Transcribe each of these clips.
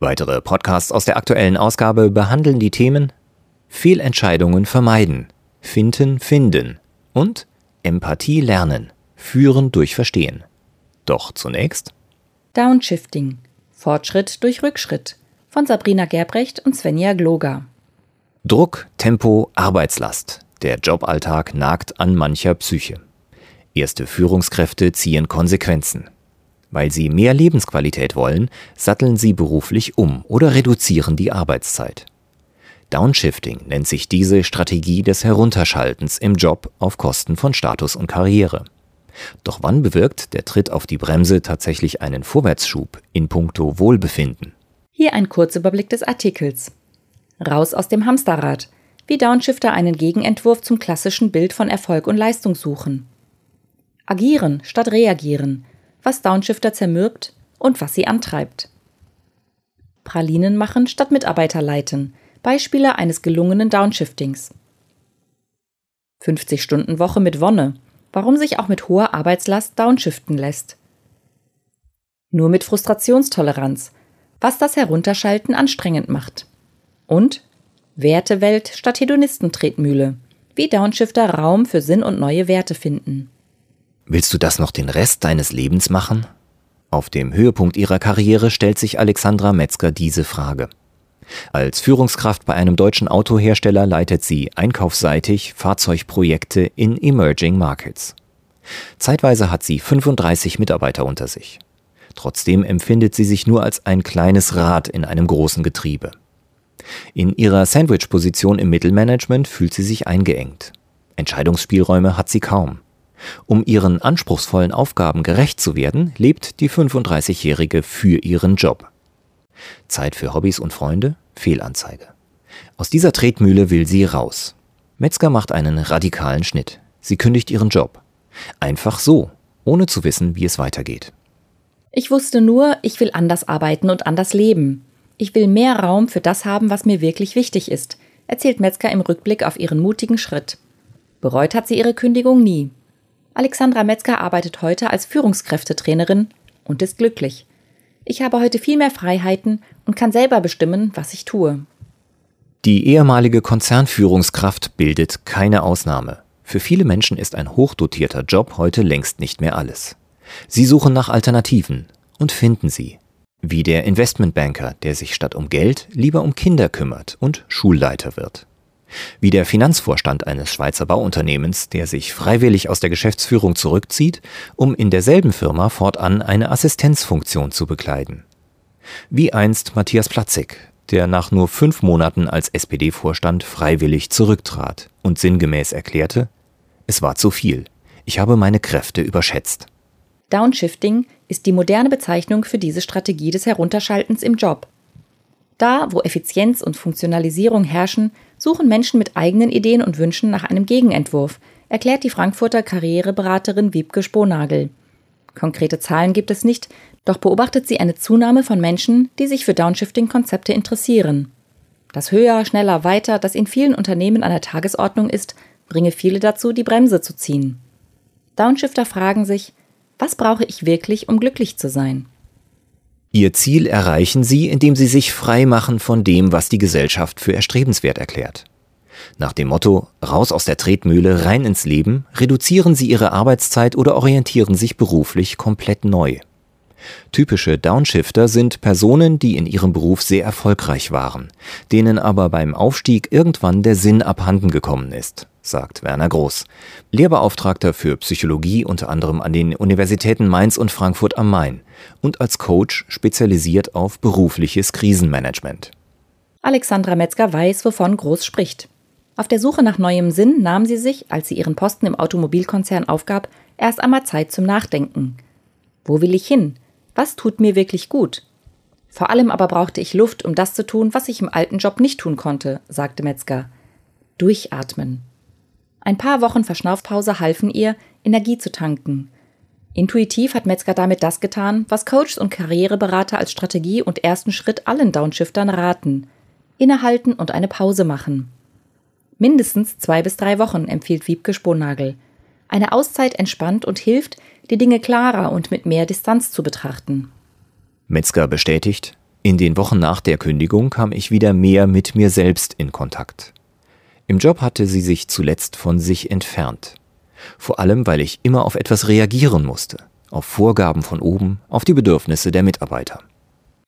Weitere Podcasts aus der aktuellen Ausgabe behandeln die Themen Fehlentscheidungen vermeiden, Finden finden und Empathie lernen, führen durch Verstehen. Doch zunächst Downshifting, Fortschritt durch Rückschritt von Sabrina Gerbrecht und Svenja Gloger. Druck, Tempo, Arbeitslast. Der Joballtag nagt an mancher Psyche. Erste Führungskräfte ziehen Konsequenzen. Weil sie mehr Lebensqualität wollen, satteln sie beruflich um oder reduzieren die Arbeitszeit. Downshifting nennt sich diese Strategie des Herunterschaltens im Job auf Kosten von Status und Karriere. Doch wann bewirkt der Tritt auf die Bremse tatsächlich einen Vorwärtsschub in puncto Wohlbefinden? Hier ein Kurzüberblick des Artikels. Raus aus dem Hamsterrad, wie Downshifter einen Gegenentwurf zum klassischen Bild von Erfolg und Leistung suchen. Agieren statt reagieren, was Downshifter zermürbt und was sie antreibt. Pralinen machen statt Mitarbeiter leiten. Beispiele eines gelungenen Downshiftings. 50-Stunden-Woche mit Wonne. Warum sich auch mit hoher Arbeitslast downshiften lässt. Nur mit Frustrationstoleranz. Was das Herunterschalten anstrengend macht. Und Wertewelt statt Hedonistentretmühle. Wie Downshifter Raum für Sinn und neue Werte finden. Willst du das noch den Rest deines Lebens machen? Auf dem Höhepunkt ihrer Karriere stellt sich Alexandra Metzger diese Frage. Als Führungskraft bei einem deutschen Autohersteller leitet sie einkaufsseitig Fahrzeugprojekte in Emerging Markets. Zeitweise hat sie 35 Mitarbeiter unter sich. Trotzdem empfindet sie sich nur als ein kleines Rad in einem großen Getriebe. In ihrer Sandwich-Position im Mittelmanagement fühlt sie sich eingeengt. Entscheidungsspielräume hat sie kaum. Um ihren anspruchsvollen Aufgaben gerecht zu werden, lebt die 35-Jährige für ihren Job. Zeit für Hobbys und Freunde? Fehlanzeige. Aus dieser Tretmühle will sie raus. Metzger macht einen radikalen Schnitt. Sie kündigt ihren Job. Einfach so, ohne zu wissen, wie es weitergeht. Ich wusste nur, ich will anders arbeiten und anders leben. Ich will mehr Raum für das haben, was mir wirklich wichtig ist, erzählt Metzger im Rückblick auf ihren mutigen Schritt. Bereut hat sie ihre Kündigung nie. Alexandra Metzger arbeitet heute als Führungskräftetrainerin und ist glücklich. Ich habe heute viel mehr Freiheiten und kann selber bestimmen, was ich tue. Die ehemalige Konzernführungskraft bildet keine Ausnahme. Für viele Menschen ist ein hochdotierter Job heute längst nicht mehr alles. Sie suchen nach Alternativen und finden sie. Wie der Investmentbanker, der sich statt um Geld lieber um Kinder kümmert und Schulleiter wird wie der Finanzvorstand eines Schweizer Bauunternehmens, der sich freiwillig aus der Geschäftsführung zurückzieht, um in derselben Firma fortan eine Assistenzfunktion zu bekleiden. Wie einst Matthias Platzig, der nach nur fünf Monaten als SPD-Vorstand freiwillig zurücktrat und sinngemäß erklärte, es war zu viel, ich habe meine Kräfte überschätzt. Downshifting ist die moderne Bezeichnung für diese Strategie des Herunterschaltens im Job. Da, wo Effizienz und Funktionalisierung herrschen, suchen Menschen mit eigenen Ideen und Wünschen nach einem Gegenentwurf, erklärt die Frankfurter Karriereberaterin Wiebke Sponagel. Konkrete Zahlen gibt es nicht, doch beobachtet sie eine Zunahme von Menschen, die sich für Downshifting-Konzepte interessieren. Das Höher, Schneller, Weiter, das in vielen Unternehmen an der Tagesordnung ist, bringe viele dazu, die Bremse zu ziehen. Downshifter fragen sich, was brauche ich wirklich, um glücklich zu sein? Ihr Ziel erreichen sie, indem sie sich frei machen von dem, was die Gesellschaft für erstrebenswert erklärt. Nach dem Motto Raus aus der Tretmühle, rein ins Leben, reduzieren sie ihre Arbeitszeit oder orientieren sich beruflich komplett neu. Typische Downshifter sind Personen, die in ihrem Beruf sehr erfolgreich waren, denen aber beim Aufstieg irgendwann der Sinn abhanden gekommen ist, sagt Werner Groß, Lehrbeauftragter für Psychologie unter anderem an den Universitäten Mainz und Frankfurt am Main und als Coach spezialisiert auf berufliches Krisenmanagement. Alexandra Metzger weiß, wovon Groß spricht. Auf der Suche nach neuem Sinn nahm sie sich, als sie ihren Posten im Automobilkonzern aufgab, erst einmal Zeit zum Nachdenken. Wo will ich hin? Was tut mir wirklich gut? Vor allem aber brauchte ich Luft, um das zu tun, was ich im alten Job nicht tun konnte, sagte Metzger. Durchatmen. Ein paar Wochen Verschnaufpause halfen ihr, Energie zu tanken. Intuitiv hat Metzger damit das getan, was Coaches und Karriereberater als Strategie und ersten Schritt allen Downshiftern raten. Innehalten und eine Pause machen. Mindestens zwei bis drei Wochen empfiehlt Wiebke Sponagel. Eine Auszeit entspannt und hilft, die Dinge klarer und mit mehr Distanz zu betrachten. Metzger bestätigt, in den Wochen nach der Kündigung kam ich wieder mehr mit mir selbst in Kontakt. Im Job hatte sie sich zuletzt von sich entfernt. Vor allem, weil ich immer auf etwas reagieren musste, auf Vorgaben von oben, auf die Bedürfnisse der Mitarbeiter.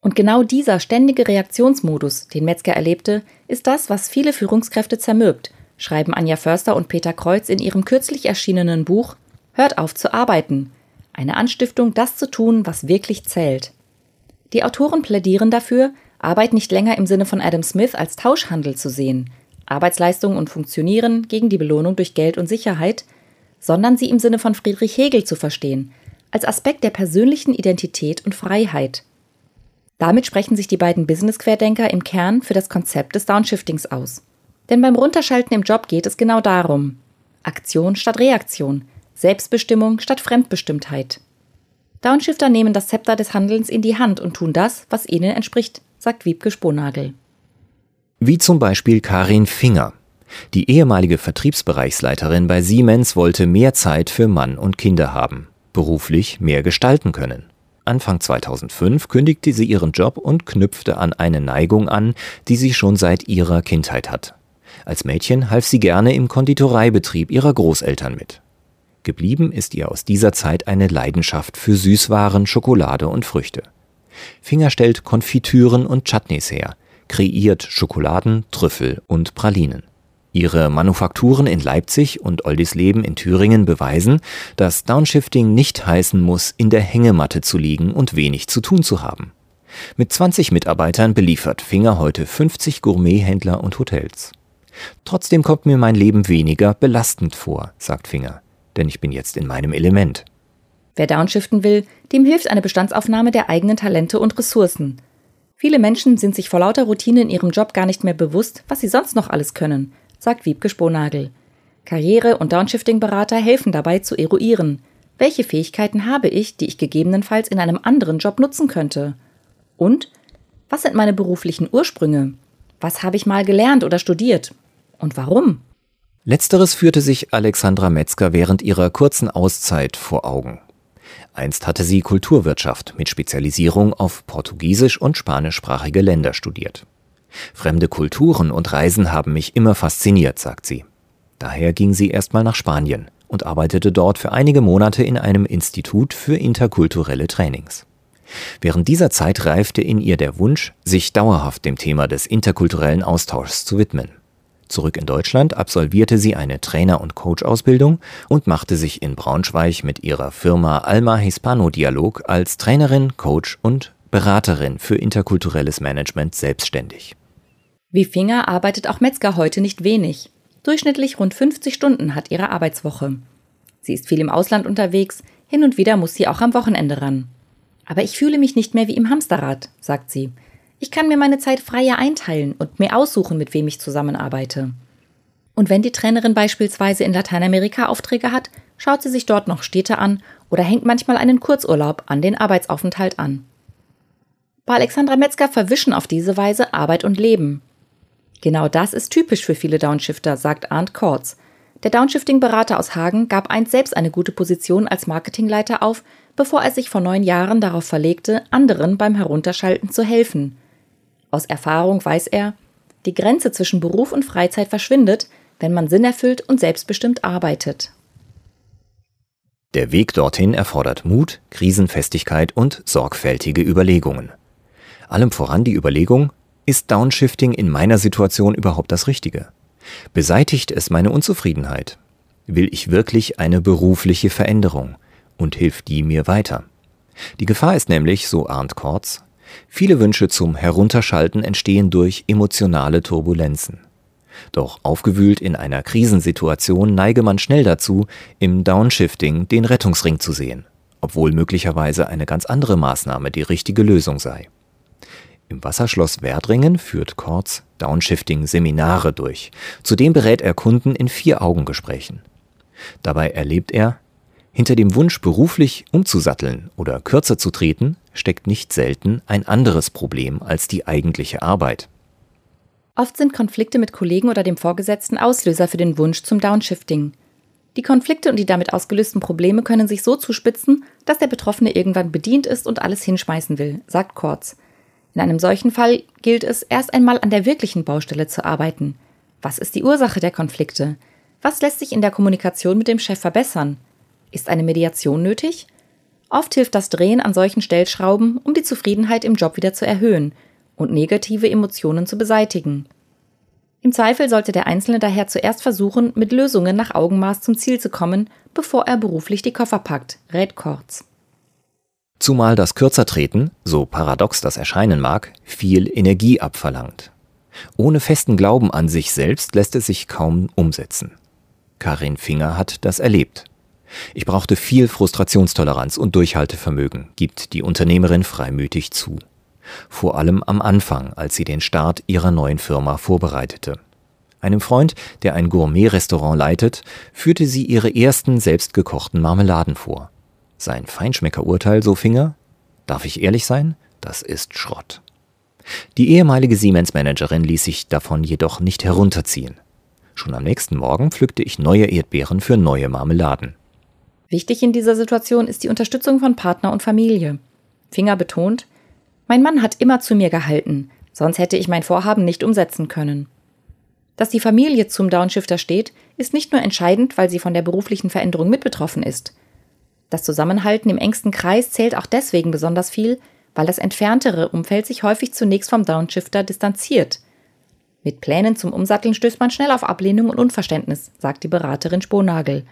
Und genau dieser ständige Reaktionsmodus, den Metzger erlebte, ist das, was viele Führungskräfte zermürbt, schreiben Anja Förster und Peter Kreuz in ihrem kürzlich erschienenen Buch Hört auf zu arbeiten. Eine Anstiftung, das zu tun, was wirklich zählt. Die Autoren plädieren dafür, Arbeit nicht länger im Sinne von Adam Smith als Tauschhandel zu sehen, Arbeitsleistung und Funktionieren gegen die Belohnung durch Geld und Sicherheit, sondern sie im Sinne von Friedrich Hegel zu verstehen, als Aspekt der persönlichen Identität und Freiheit. Damit sprechen sich die beiden Business-Querdenker im Kern für das Konzept des Downshiftings aus. Denn beim Runterschalten im Job geht es genau darum. Aktion statt Reaktion, Selbstbestimmung statt Fremdbestimmtheit. Downshifter nehmen das Zepter des Handelns in die Hand und tun das, was ihnen entspricht, sagt Wiebke Sponagel. Wie zum Beispiel Karin Finger. Die ehemalige Vertriebsbereichsleiterin bei Siemens wollte mehr Zeit für Mann und Kinder haben, beruflich mehr gestalten können. Anfang 2005 kündigte sie ihren Job und knüpfte an eine Neigung an, die sie schon seit ihrer Kindheit hat. Als Mädchen half sie gerne im Konditoreibetrieb ihrer Großeltern mit. Geblieben ist ihr aus dieser Zeit eine Leidenschaft für Süßwaren, Schokolade und Früchte. Finger stellt Konfitüren und Chutneys her, kreiert Schokoladen, Trüffel und Pralinen. Ihre Manufakturen in Leipzig und Oldisleben in Thüringen beweisen, dass Downshifting nicht heißen muss, in der Hängematte zu liegen und wenig zu tun zu haben. Mit 20 Mitarbeitern beliefert Finger heute 50 Gourmethändler und Hotels. Trotzdem kommt mir mein Leben weniger belastend vor, sagt Finger, denn ich bin jetzt in meinem Element. Wer downshiften will, dem hilft eine Bestandsaufnahme der eigenen Talente und Ressourcen. Viele Menschen sind sich vor lauter Routine in ihrem Job gar nicht mehr bewusst, was sie sonst noch alles können sagt Wiebke Sponagel. Karriere- und Downshifting-Berater helfen dabei zu eruieren, welche Fähigkeiten habe ich, die ich gegebenenfalls in einem anderen Job nutzen könnte? Und was sind meine beruflichen Ursprünge? Was habe ich mal gelernt oder studiert? Und warum? Letzteres führte sich Alexandra Metzger während ihrer kurzen Auszeit vor Augen. Einst hatte sie Kulturwirtschaft mit Spezialisierung auf portugiesisch und spanischsprachige Länder studiert. Fremde Kulturen und Reisen haben mich immer fasziniert, sagt sie. Daher ging sie erstmal nach Spanien und arbeitete dort für einige Monate in einem Institut für interkulturelle Trainings. Während dieser Zeit reifte in ihr der Wunsch, sich dauerhaft dem Thema des interkulturellen Austauschs zu widmen. Zurück in Deutschland absolvierte sie eine Trainer- und Coach-Ausbildung und machte sich in Braunschweig mit ihrer Firma Alma Hispano Dialog als Trainerin, Coach und Beraterin für interkulturelles Management selbstständig. Wie Finger arbeitet auch Metzger heute nicht wenig. Durchschnittlich rund 50 Stunden hat ihre Arbeitswoche. Sie ist viel im Ausland unterwegs, hin und wieder muss sie auch am Wochenende ran. Aber ich fühle mich nicht mehr wie im Hamsterrad, sagt sie. Ich kann mir meine Zeit freier einteilen und mir aussuchen, mit wem ich zusammenarbeite. Und wenn die Trainerin beispielsweise in Lateinamerika Aufträge hat, schaut sie sich dort noch Städte an oder hängt manchmal einen Kurzurlaub an den Arbeitsaufenthalt an. Bei Alexandra Metzger verwischen auf diese Weise Arbeit und Leben. Genau das ist typisch für viele Downshifter, sagt Arndt Kortz. Der Downshifting-Berater aus Hagen gab einst selbst eine gute Position als Marketingleiter auf, bevor er sich vor neun Jahren darauf verlegte, anderen beim Herunterschalten zu helfen. Aus Erfahrung weiß er, die Grenze zwischen Beruf und Freizeit verschwindet, wenn man sinnerfüllt und selbstbestimmt arbeitet. Der Weg dorthin erfordert Mut, Krisenfestigkeit und sorgfältige Überlegungen. Allem voran die Überlegung, ist Downshifting in meiner Situation überhaupt das Richtige? Beseitigt es meine Unzufriedenheit? Will ich wirklich eine berufliche Veränderung? Und hilft die mir weiter? Die Gefahr ist nämlich, so Arndt Kortz, viele Wünsche zum Herunterschalten entstehen durch emotionale Turbulenzen. Doch aufgewühlt in einer Krisensituation neige man schnell dazu, im Downshifting den Rettungsring zu sehen, obwohl möglicherweise eine ganz andere Maßnahme die richtige Lösung sei. Im Wasserschloss Werdringen führt Kortz Downshifting-Seminare durch. Zudem berät er Kunden in Vier-Augen-Gesprächen. Dabei erlebt er, hinter dem Wunsch, beruflich umzusatteln oder kürzer zu treten, steckt nicht selten ein anderes Problem als die eigentliche Arbeit. Oft sind Konflikte mit Kollegen oder dem Vorgesetzten Auslöser für den Wunsch zum Downshifting. Die Konflikte und die damit ausgelösten Probleme können sich so zuspitzen, dass der Betroffene irgendwann bedient ist und alles hinschmeißen will, sagt Kortz. In einem solchen Fall gilt es, erst einmal an der wirklichen Baustelle zu arbeiten. Was ist die Ursache der Konflikte? Was lässt sich in der Kommunikation mit dem Chef verbessern? Ist eine Mediation nötig? Oft hilft das Drehen an solchen Stellschrauben, um die Zufriedenheit im Job wieder zu erhöhen und negative Emotionen zu beseitigen. Im Zweifel sollte der Einzelne daher zuerst versuchen, mit Lösungen nach Augenmaß zum Ziel zu kommen, bevor er beruflich die Koffer packt, rät Kortz. Zumal das Kürzertreten, so paradox das erscheinen mag, viel Energie abverlangt. Ohne festen Glauben an sich selbst lässt es sich kaum umsetzen. Karin Finger hat das erlebt. Ich brauchte viel Frustrationstoleranz und Durchhaltevermögen, gibt die Unternehmerin freimütig zu. Vor allem am Anfang, als sie den Start ihrer neuen Firma vorbereitete. Einem Freund, der ein Gourmet-Restaurant leitet, führte sie ihre ersten selbstgekochten Marmeladen vor. Sein Feinschmeckerurteil, so Finger? Darf ich ehrlich sein? Das ist Schrott. Die ehemalige Siemens-Managerin ließ sich davon jedoch nicht herunterziehen. Schon am nächsten Morgen pflückte ich neue Erdbeeren für neue Marmeladen. Wichtig in dieser Situation ist die Unterstützung von Partner und Familie. Finger betont, mein Mann hat immer zu mir gehalten, sonst hätte ich mein Vorhaben nicht umsetzen können. Dass die Familie zum Downshifter steht, ist nicht nur entscheidend, weil sie von der beruflichen Veränderung mitbetroffen ist. Das Zusammenhalten im engsten Kreis zählt auch deswegen besonders viel, weil das entferntere Umfeld sich häufig zunächst vom Downshifter distanziert. Mit Plänen zum Umsatteln stößt man schnell auf Ablehnung und Unverständnis, sagt die Beraterin Sponagel.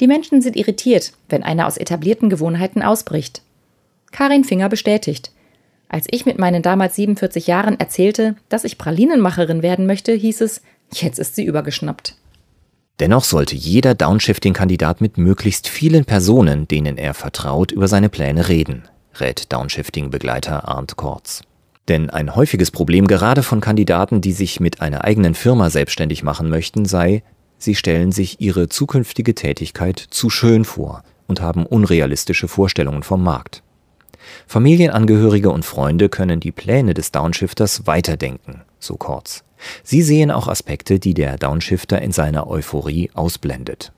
Die Menschen sind irritiert, wenn einer aus etablierten Gewohnheiten ausbricht. Karin Finger bestätigt. Als ich mit meinen damals 47 Jahren erzählte, dass ich Pralinenmacherin werden möchte, hieß es, jetzt ist sie übergeschnappt. Dennoch sollte jeder Downshifting-Kandidat mit möglichst vielen Personen, denen er vertraut, über seine Pläne reden, rät Downshifting-Begleiter Arndt Kortz. Denn ein häufiges Problem gerade von Kandidaten, die sich mit einer eigenen Firma selbstständig machen möchten, sei, sie stellen sich ihre zukünftige Tätigkeit zu schön vor und haben unrealistische Vorstellungen vom Markt. Familienangehörige und Freunde können die Pläne des Downshifters weiterdenken, so Kortz. Sie sehen auch Aspekte, die der Downshifter in seiner Euphorie ausblendet.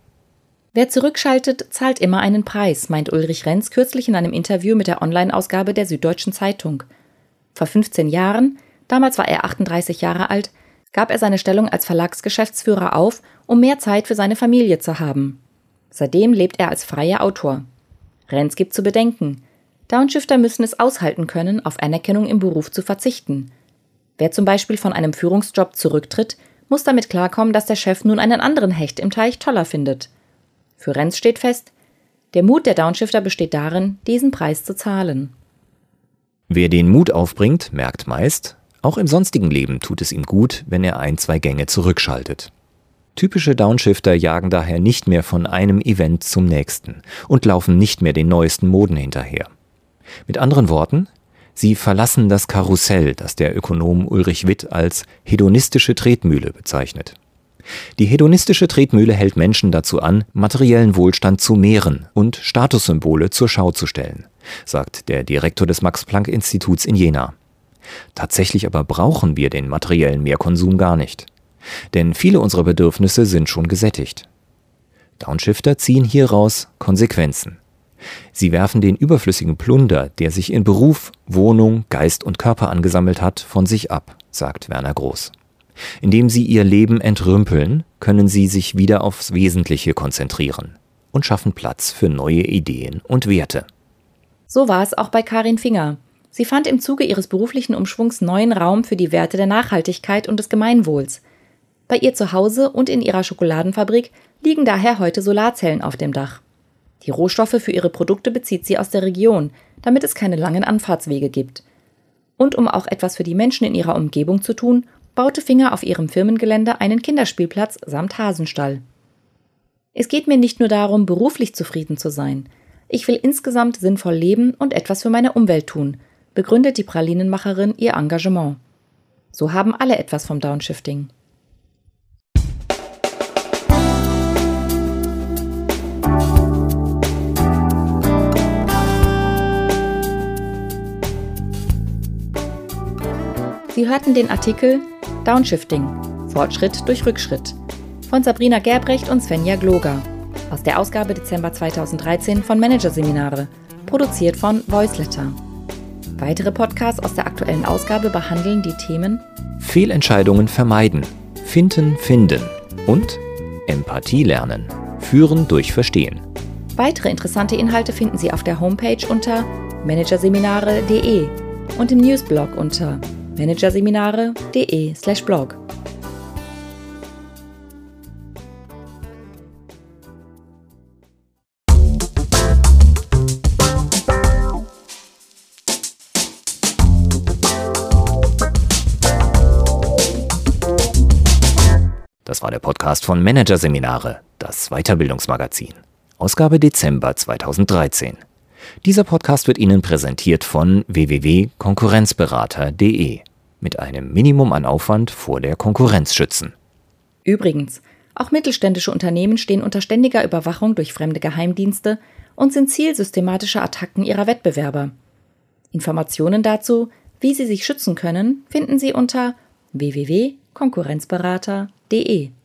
Wer zurückschaltet, zahlt immer einen Preis, meint Ulrich Renz kürzlich in einem Interview mit der Online-Ausgabe der Süddeutschen Zeitung. Vor 15 Jahren, damals war er 38 Jahre alt, gab er seine Stellung als Verlagsgeschäftsführer auf, um mehr Zeit für seine Familie zu haben. Seitdem lebt er als freier Autor. Renz gibt zu bedenken, Downshifter müssen es aushalten können, auf Anerkennung im Beruf zu verzichten. Wer zum Beispiel von einem Führungsjob zurücktritt, muss damit klarkommen, dass der Chef nun einen anderen Hecht im Teich toller findet. Für Renz steht fest, der Mut der Downshifter besteht darin, diesen Preis zu zahlen. Wer den Mut aufbringt, merkt meist, auch im sonstigen Leben tut es ihm gut, wenn er ein, zwei Gänge zurückschaltet. Typische Downshifter jagen daher nicht mehr von einem Event zum nächsten und laufen nicht mehr den neuesten Moden hinterher. Mit anderen Worten, sie verlassen das Karussell, das der Ökonom Ulrich Witt als hedonistische Tretmühle bezeichnet. Die hedonistische Tretmühle hält Menschen dazu an, materiellen Wohlstand zu mehren und Statussymbole zur Schau zu stellen, sagt der Direktor des Max-Planck-Instituts in Jena. Tatsächlich aber brauchen wir den materiellen Mehrkonsum gar nicht. Denn viele unserer Bedürfnisse sind schon gesättigt. Downshifter ziehen hieraus Konsequenzen. Sie werfen den überflüssigen Plunder, der sich in Beruf, Wohnung, Geist und Körper angesammelt hat, von sich ab, sagt Werner Groß. Indem sie ihr Leben entrümpeln, können sie sich wieder aufs Wesentliche konzentrieren und schaffen Platz für neue Ideen und Werte. So war es auch bei Karin Finger. Sie fand im Zuge ihres beruflichen Umschwungs neuen Raum für die Werte der Nachhaltigkeit und des Gemeinwohls. Bei ihr zu Hause und in ihrer Schokoladenfabrik liegen daher heute Solarzellen auf dem Dach. Die Rohstoffe für ihre Produkte bezieht sie aus der Region, damit es keine langen Anfahrtswege gibt. Und um auch etwas für die Menschen in ihrer Umgebung zu tun, baute Finger auf ihrem Firmengelände einen Kinderspielplatz samt Hasenstall. Es geht mir nicht nur darum, beruflich zufrieden zu sein. Ich will insgesamt sinnvoll leben und etwas für meine Umwelt tun, begründet die Pralinenmacherin ihr Engagement. So haben alle etwas vom Downshifting. Sie hörten den Artikel Downshifting Fortschritt durch Rückschritt von Sabrina Gerbrecht und Svenja Gloger aus der Ausgabe Dezember 2013 von Managerseminare, produziert von Voiceletter. Weitere Podcasts aus der aktuellen Ausgabe behandeln die Themen Fehlentscheidungen vermeiden, finden, finden und Empathie lernen, führen durch Verstehen. Weitere interessante Inhalte finden Sie auf der Homepage unter managerseminare.de und im Newsblog unter managerseminare.de/blog. Das war der Podcast von Managerseminare, das Weiterbildungsmagazin. Ausgabe Dezember 2013. Dieser Podcast wird Ihnen präsentiert von www.konkurrenzberater.de mit einem Minimum an Aufwand vor der Konkurrenz schützen. Übrigens, auch mittelständische Unternehmen stehen unter ständiger Überwachung durch fremde Geheimdienste und sind Ziel systematischer Attacken ihrer Wettbewerber. Informationen dazu, wie Sie sich schützen können, finden Sie unter www.konkurrenzberater.de www.ftf.de.